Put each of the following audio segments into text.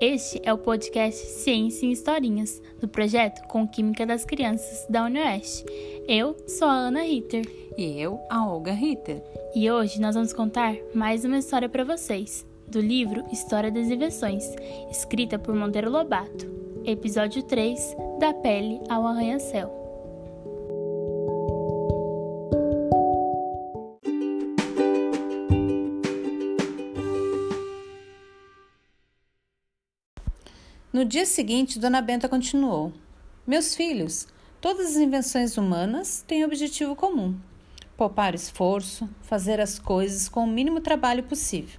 Este é o podcast Ciência em Historinhas, do projeto Com Química das Crianças da UniOeste. Eu sou a Ana Ritter. E eu, a Olga Ritter. E hoje nós vamos contar mais uma história para vocês, do livro História das Invenções, escrita por Monteiro Lobato. Episódio 3 Da Pele ao Arranha-Céu. No dia seguinte, Dona Benta continuou: Meus filhos, todas as invenções humanas têm objetivo comum: poupar esforço, fazer as coisas com o mínimo trabalho possível.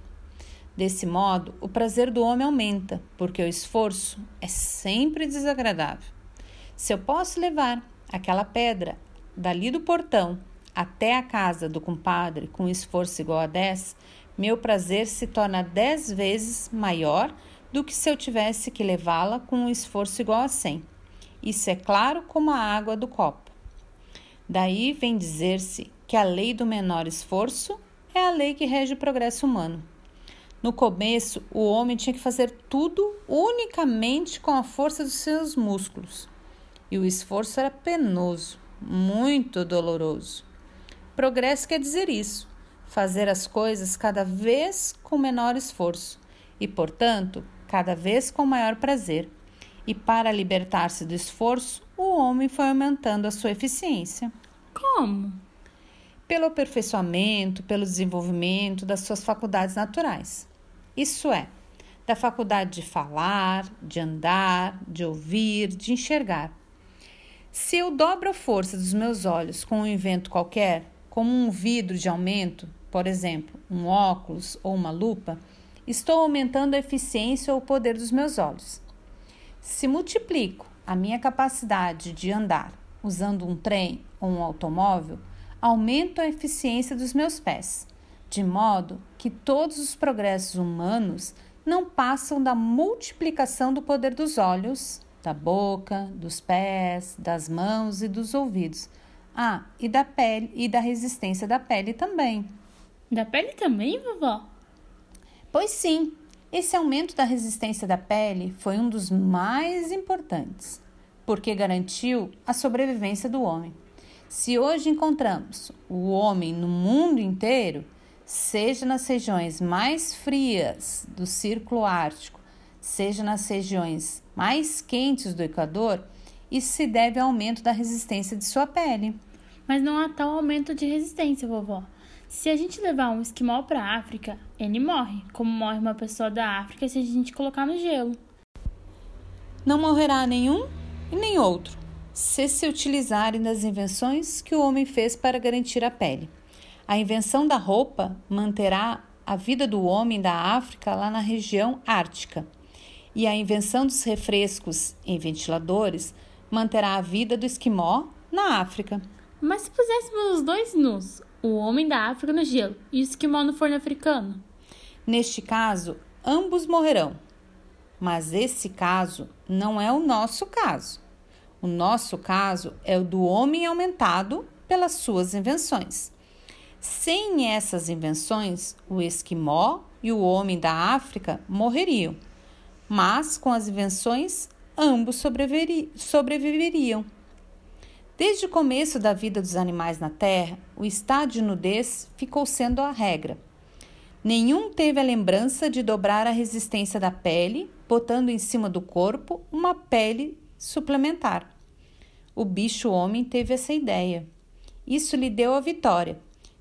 Desse modo, o prazer do homem aumenta, porque o esforço é sempre desagradável. Se eu posso levar aquela pedra dali do portão até a casa do compadre com esforço igual a 10, meu prazer se torna dez vezes maior do que se eu tivesse que levá-la com um esforço igual a 100. Isso é claro como a água do copo. Daí vem dizer-se que a lei do menor esforço é a lei que rege o progresso humano. No começo, o homem tinha que fazer tudo unicamente com a força dos seus músculos. E o esforço era penoso, muito doloroso. Progresso quer dizer isso: fazer as coisas cada vez com menor esforço e, portanto, cada vez com maior prazer. E para libertar-se do esforço, o homem foi aumentando a sua eficiência. Como? Pelo aperfeiçoamento, pelo desenvolvimento das suas faculdades naturais. Isso é, da faculdade de falar, de andar, de ouvir, de enxergar. Se eu dobro a força dos meus olhos com um invento qualquer, como um vidro de aumento, por exemplo, um óculos ou uma lupa, estou aumentando a eficiência ou o poder dos meus olhos. Se multiplico a minha capacidade de andar usando um trem ou um automóvel, aumento a eficiência dos meus pés, de modo que todos os progressos humanos não passam da multiplicação do poder dos olhos, da boca, dos pés, das mãos e dos ouvidos. Ah, e da pele e da resistência da pele também. Da pele também, vovó? Pois sim, esse aumento da resistência da pele foi um dos mais importantes, porque garantiu a sobrevivência do homem. Se hoje encontramos o homem no mundo inteiro, seja nas regiões mais frias do Círculo Ártico, seja nas regiões mais quentes do Equador, isso se deve ao aumento da resistência de sua pele. Mas não há tal aumento de resistência, vovó. Se a gente levar um esquimó para a África, ele morre, como morre uma pessoa da África se a gente colocar no gelo. Não morrerá nenhum e nem outro, se se utilizarem das invenções que o homem fez para garantir a pele. A invenção da roupa manterá a vida do homem da África lá na região ártica. E a invenção dos refrescos em ventiladores manterá a vida do esquimó na África. Mas se puséssemos os dois nus, o homem da África no gelo e o esquimó no forno africano. Neste caso, ambos morrerão. Mas esse caso não é o nosso caso. O nosso caso é o do homem aumentado pelas suas invenções. Sem essas invenções, o esquimó e o homem da África morreriam, mas com as invenções, ambos sobreviveriam. Desde o começo da vida dos animais na Terra, o estado de nudez ficou sendo a regra. Nenhum teve a lembrança de dobrar a resistência da pele, botando em cima do corpo uma pele suplementar. O bicho-homem teve essa ideia. Isso lhe deu a vitória,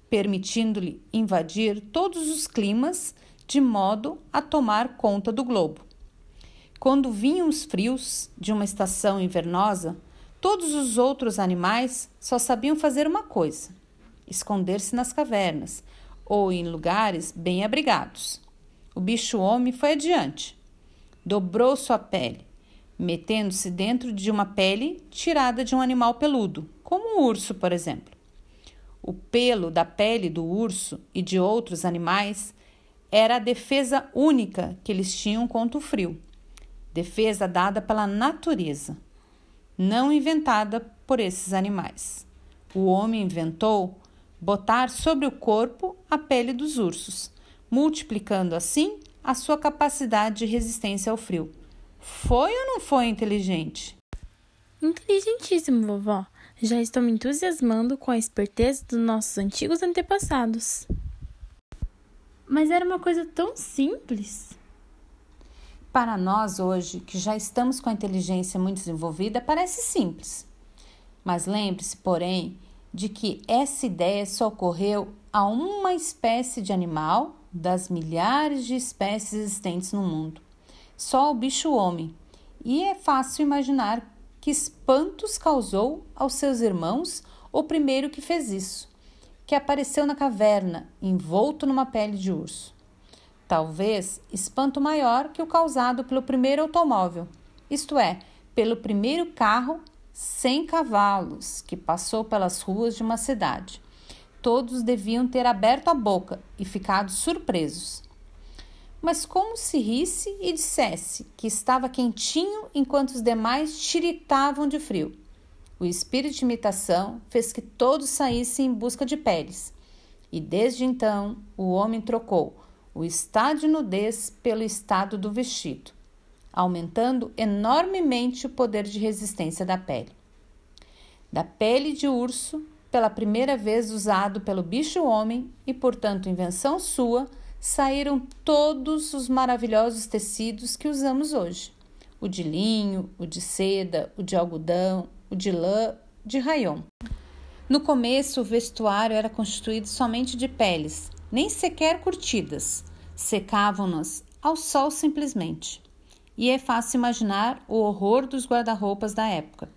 permitindo-lhe invadir todos os climas de modo a tomar conta do globo. Quando vinham os frios de uma estação invernosa, Todos os outros animais só sabiam fazer uma coisa: esconder-se nas cavernas ou em lugares bem abrigados. O bicho-homem foi adiante, dobrou sua pele, metendo-se dentro de uma pele tirada de um animal peludo, como o um urso, por exemplo. O pelo da pele do urso e de outros animais era a defesa única que eles tinham contra o frio, defesa dada pela natureza não inventada por esses animais. O homem inventou botar sobre o corpo a pele dos ursos, multiplicando assim a sua capacidade de resistência ao frio. Foi ou não foi inteligente? Inteligentíssimo, vovó. Já estou me entusiasmando com a esperteza dos nossos antigos antepassados. Mas era uma coisa tão simples. Para nós hoje, que já estamos com a inteligência muito desenvolvida, parece simples. Mas lembre-se, porém, de que essa ideia só ocorreu a uma espécie de animal das milhares de espécies existentes no mundo. Só o bicho-homem. E é fácil imaginar que espantos causou aos seus irmãos o primeiro que fez isso, que apareceu na caverna, envolto numa pele de urso. Talvez espanto maior que o causado pelo primeiro automóvel, isto é, pelo primeiro carro sem cavalos que passou pelas ruas de uma cidade. Todos deviam ter aberto a boca e ficado surpresos. Mas como se risse e dissesse que estava quentinho enquanto os demais tiritavam de frio. O espírito de imitação fez que todos saíssem em busca de peles. E desde então o homem trocou o estado de nudez pelo estado do vestido aumentando enormemente o poder de resistência da pele. Da pele de urso, pela primeira vez usado pelo bicho-homem e, portanto, invenção sua, saíram todos os maravilhosos tecidos que usamos hoje: o de linho, o de seda, o de algodão, o de lã, de rayon. No começo, o vestuário era constituído somente de peles, nem sequer curtidas. Secavam-nas ao sol simplesmente e é fácil imaginar o horror dos guarda-roupas da época.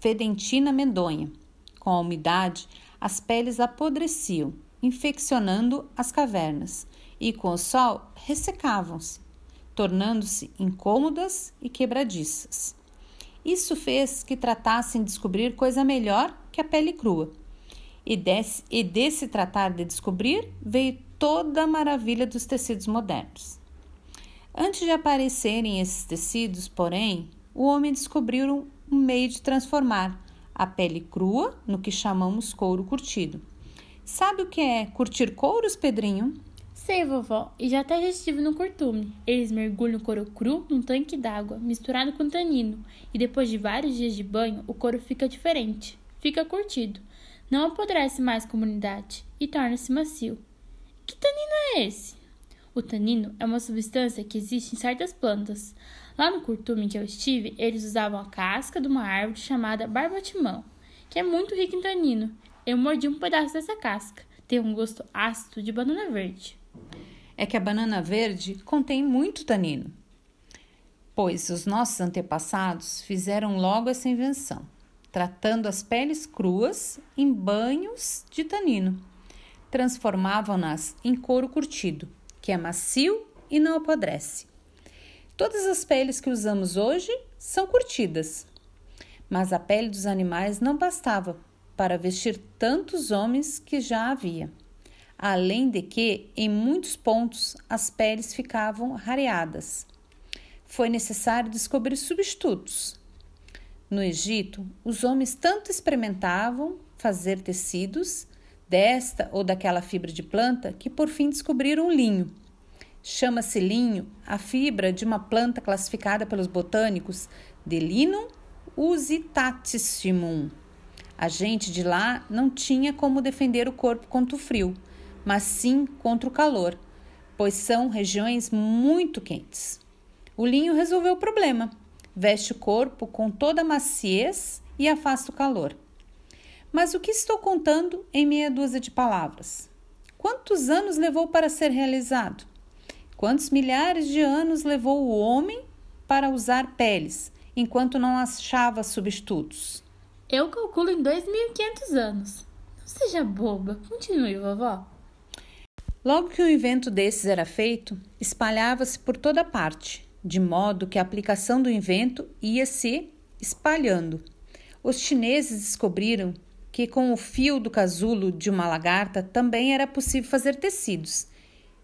Fedentina medonha. Com a umidade, as peles apodreciam, infeccionando as cavernas, e com o sol ressecavam-se, tornando-se incômodas e quebradiças. Isso fez que tratassem de descobrir coisa melhor que a pele crua. E desse, e desse tratar de descobrir veio toda a maravilha dos tecidos modernos. Antes de aparecerem esses tecidos, porém, o homem descobriu um meio de transformar a pele crua no que chamamos couro curtido. Sabe o que é curtir couros, Pedrinho? Sei, vovó, e já até já estive no curtume. Eles mergulham o couro cru num tanque d'água, misturado com tanino, e depois de vários dias de banho, o couro fica diferente, fica curtido. Não apodrece mais com umidade e torna-se macio. Que tanino é esse? O tanino é uma substância que existe em certas plantas. Lá no curtume que eu estive, eles usavam a casca de uma árvore chamada barbatimão, que é muito rica em tanino. Eu mordi um pedaço dessa casca. Tem um gosto ácido de banana verde. É que a banana verde contém muito tanino, pois os nossos antepassados fizeram logo essa invenção, tratando as peles cruas em banhos de tanino. Transformavam-nas em couro curtido que é macio e não apodrece. Todas as peles que usamos hoje são curtidas, mas a pele dos animais não bastava para vestir tantos homens que já havia. Além de que, em muitos pontos, as peles ficavam rareadas. Foi necessário descobrir substitutos. No Egito, os homens tanto experimentavam fazer tecidos desta ou daquela fibra de planta que por fim descobriram o linho. Chama-se linho a fibra de uma planta classificada pelos botânicos de Linum usitatissimum. A gente de lá não tinha como defender o corpo contra o frio, mas sim contra o calor, pois são regiões muito quentes. O linho resolveu o problema. Veste o corpo com toda a maciez e afasta o calor. Mas o que estou contando em meia dúzia de palavras? Quantos anos levou para ser realizado? Quantos milhares de anos levou o homem para usar peles, enquanto não achava substitutos? Eu calculo em 2.500 anos. Não seja boba, continue, vovó. Logo que um invento desses era feito, espalhava-se por toda parte, de modo que a aplicação do invento ia se espalhando. Os chineses descobriram que com o fio do casulo de uma lagarta também era possível fazer tecidos,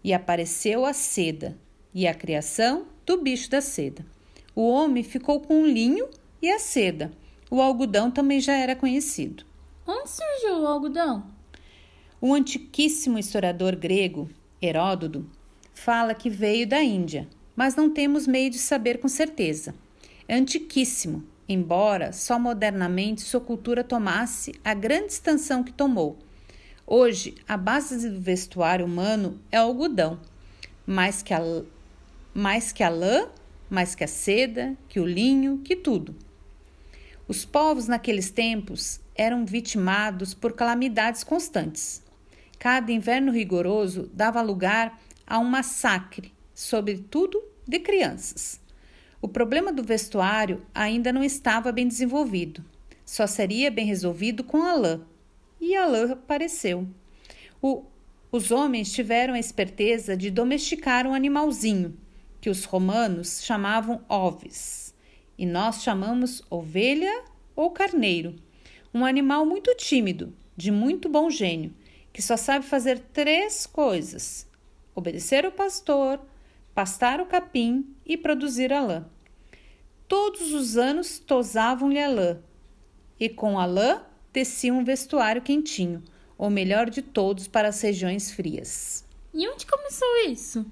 e apareceu a seda e a criação do bicho da seda. O homem ficou com o linho e a seda. O algodão também já era conhecido. Onde surgiu o algodão? O antiquíssimo historiador grego Heródoto fala que veio da Índia, mas não temos meio de saber com certeza. É antiquíssimo, embora só modernamente sua cultura tomasse a grande extensão que tomou. Hoje, a base do vestuário humano é o algodão, mais que a, mais que a lã, mais que a seda, que o linho, que tudo. Os povos naqueles tempos eram vitimados por calamidades constantes. Cada inverno rigoroso dava lugar a um massacre, sobretudo de crianças. O problema do vestuário ainda não estava bem desenvolvido. Só seria bem resolvido com a lã. E a lã apareceu. O, os homens tiveram a esperteza de domesticar um animalzinho, que os romanos chamavam oves, e nós chamamos ovelha ou carneiro. Um animal muito tímido, de muito bom gênio, que só sabe fazer três coisas: obedecer o pastor, pastar o capim e produzir a lã. Todos os anos tosavam-lhe a lã, e com a lã teciam um vestuário quentinho, o melhor de todos para as regiões frias. E onde começou isso?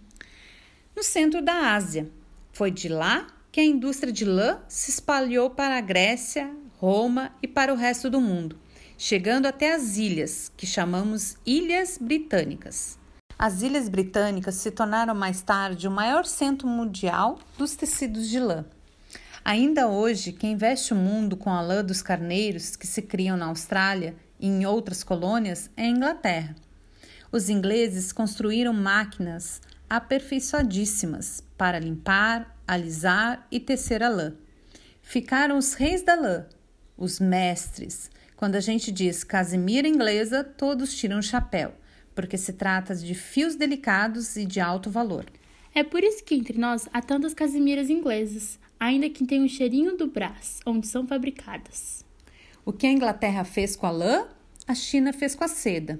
No centro da Ásia. Foi de lá que a indústria de lã se espalhou para a Grécia, Roma e para o resto do mundo, chegando até as ilhas, que chamamos Ilhas Britânicas. As Ilhas Britânicas se tornaram mais tarde o maior centro mundial dos tecidos de lã. Ainda hoje, quem veste o mundo com a lã dos carneiros que se criam na Austrália e em outras colônias é a Inglaterra. Os ingleses construíram máquinas aperfeiçoadíssimas para limpar, alisar e tecer a lã. Ficaram os reis da lã, os mestres. Quando a gente diz casimira inglesa, todos tiram o chapéu porque se trata de fios delicados e de alto valor. É por isso que entre nós há tantas casimiras inglesas, ainda que tenham o cheirinho do Brás, onde são fabricadas. O que a Inglaterra fez com a lã, a China fez com a seda.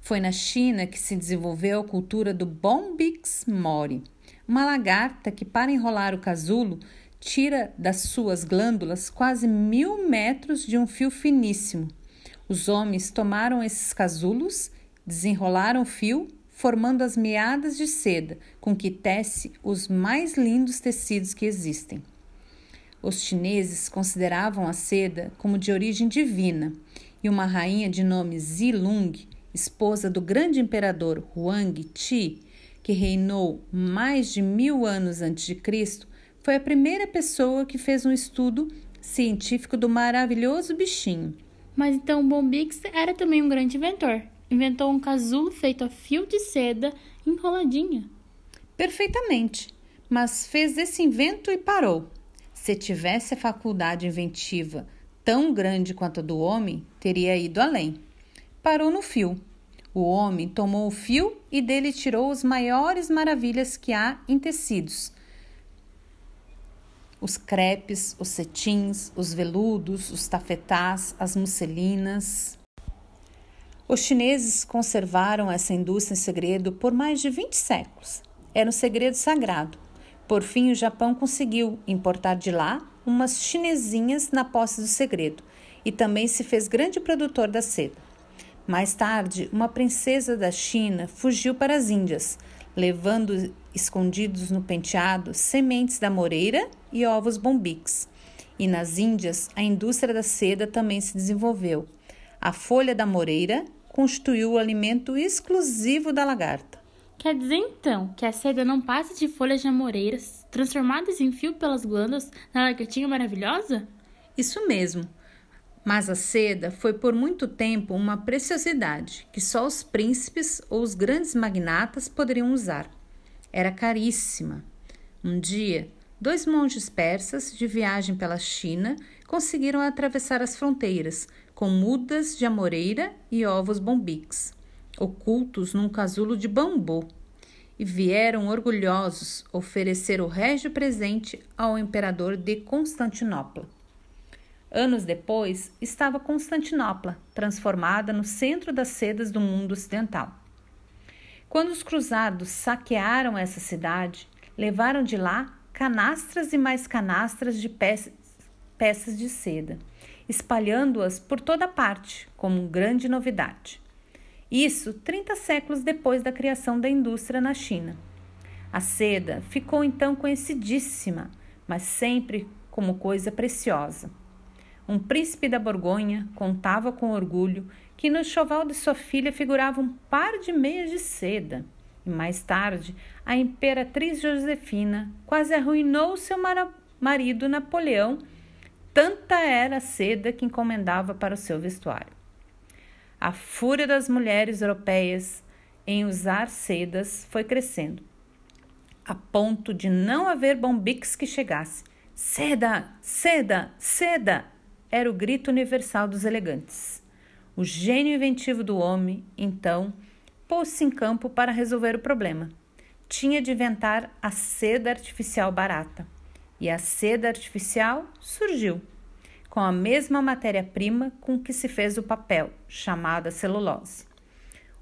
Foi na China que se desenvolveu a cultura do Bombix mori, uma lagarta que, para enrolar o casulo, tira das suas glândulas quase mil metros de um fio finíssimo. Os homens tomaram esses casulos Desenrolaram o fio, formando as meadas de seda com que tece os mais lindos tecidos que existem. Os chineses consideravam a seda como de origem divina e uma rainha de nome Zilung, esposa do grande imperador Huang Ti, que reinou mais de mil anos antes de Cristo, foi a primeira pessoa que fez um estudo científico do maravilhoso bichinho. Mas então Bombix era também um grande inventor inventou um casulo feito a fio de seda enroladinha. Perfeitamente, mas fez esse invento e parou. Se tivesse a faculdade inventiva tão grande quanto a do homem, teria ido além. Parou no fio. O homem tomou o fio e dele tirou as maiores maravilhas que há em tecidos. Os crepes, os cetins, os veludos, os tafetás, as musselinas. Os chineses conservaram essa indústria em segredo por mais de 20 séculos. Era um segredo sagrado. Por fim, o Japão conseguiu importar de lá umas chinesinhas na posse do segredo e também se fez grande produtor da seda. Mais tarde, uma princesa da China fugiu para as Índias, levando escondidos no penteado sementes da moreira e ovos bombiques. E nas Índias, a indústria da seda também se desenvolveu. A folha da moreira constituiu o alimento exclusivo da lagarta. Quer dizer então que a seda não passa de folhas de amoreiras transformadas em fio pelas glândulas na lagartinha maravilhosa? Isso mesmo. Mas a seda foi por muito tempo uma preciosidade que só os príncipes ou os grandes magnatas poderiam usar. Era caríssima. Um dia, dois monges persas de viagem pela China conseguiram atravessar as fronteiras com mudas de amoreira e ovos bombiques, ocultos num casulo de bambu, e vieram orgulhosos oferecer o régio presente ao imperador de Constantinopla. Anos depois, estava Constantinopla, transformada no centro das sedas do mundo ocidental. Quando os cruzados saquearam essa cidade, levaram de lá canastras e mais canastras de peças de seda espalhando-as por toda parte, como grande novidade. Isso 30 séculos depois da criação da indústria na China. A seda ficou então conhecidíssima, mas sempre como coisa preciosa. Um príncipe da Borgonha contava com orgulho que no choval de sua filha figurava um par de meias de seda. E mais tarde, a imperatriz Josefina quase arruinou seu marido Napoleão, tanta era a seda que encomendava para o seu vestuário. A fúria das mulheres europeias em usar sedas foi crescendo, a ponto de não haver bombiques que chegasse. Seda, seda, seda! Era o grito universal dos elegantes. O gênio inventivo do homem, então, pôs-se em campo para resolver o problema. Tinha de inventar a seda artificial barata. E a seda artificial surgiu, com a mesma matéria-prima com que se fez o papel, chamada celulose.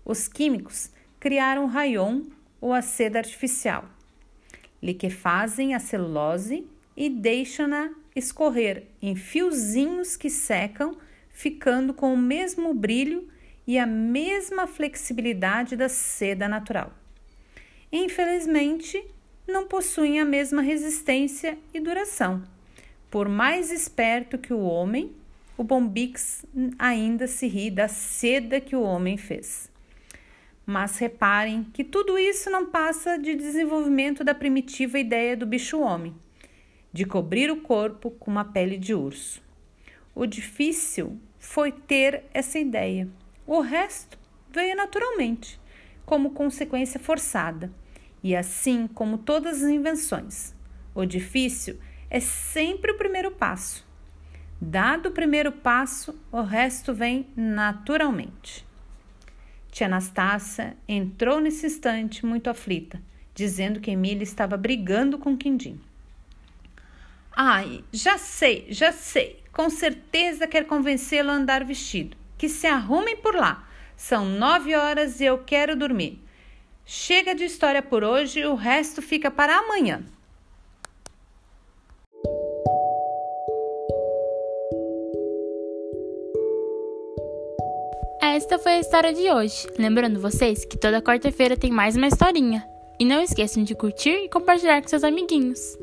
Os químicos criaram o rayon ou a seda artificial. Liquefazem a celulose e deixam-na escorrer em fiozinhos que secam ficando com o mesmo brilho e a mesma flexibilidade da seda natural. Infelizmente, não possuem a mesma resistência e duração. Por mais esperto que o homem, o Bombix ainda se ri da seda que o homem fez. Mas reparem que tudo isso não passa de desenvolvimento da primitiva ideia do bicho-homem, de cobrir o corpo com uma pele de urso. O difícil foi ter essa ideia. O resto veio naturalmente, como consequência forçada. E assim como todas as invenções, o difícil é sempre o primeiro passo. Dado o primeiro passo, o resto vem naturalmente. Tia Anastácia entrou nesse instante muito aflita, dizendo que Emília estava brigando com Quindim. Ai, já sei, já sei. Com certeza quer convencê-lo a andar vestido. Que se arrumem por lá. São nove horas e eu quero dormir. Chega de história por hoje, o resto fica para amanhã. Esta foi a história de hoje. Lembrando vocês que toda quarta-feira tem mais uma historinha. E não esqueçam de curtir e compartilhar com seus amiguinhos.